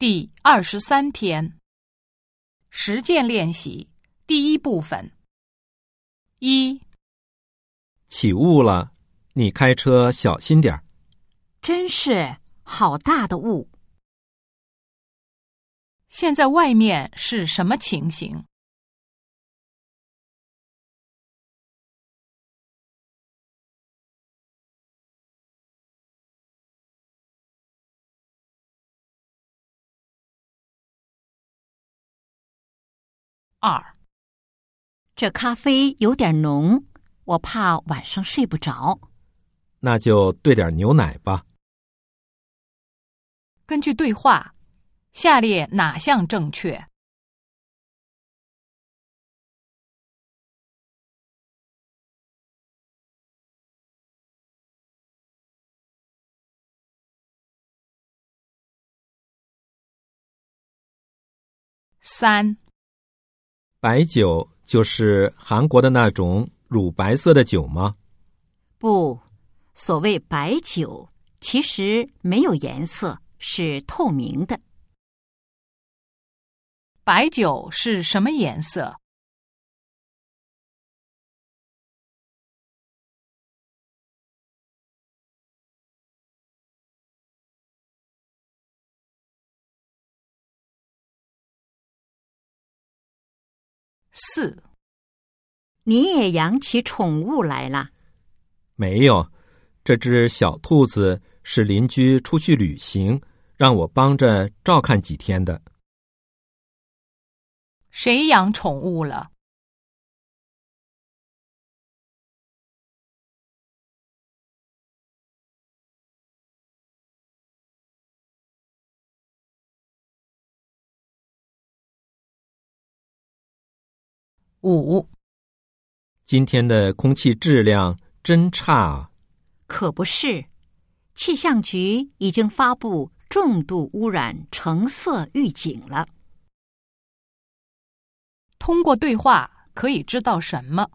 第二十三天，实践练习第一部分。一，起雾了，你开车小心点儿。真是好大的雾！现在外面是什么情形？二，这咖啡有点浓，我怕晚上睡不着。那就兑点牛奶吧。根据对话，下列哪项正确？三，白酒就是韩国的那种乳白色的酒吗？不，所谓白酒，其实没有颜色，是透明的。白酒是什么颜色？四，你也养起宠物来了？没有，这只小兔子是邻居出去旅行，让我帮着照看几天的。谁养宠物了？五，今天的空气质量真差啊！可不是，气象局已经发布重度污染橙色预警了。通过对话可以知道什么？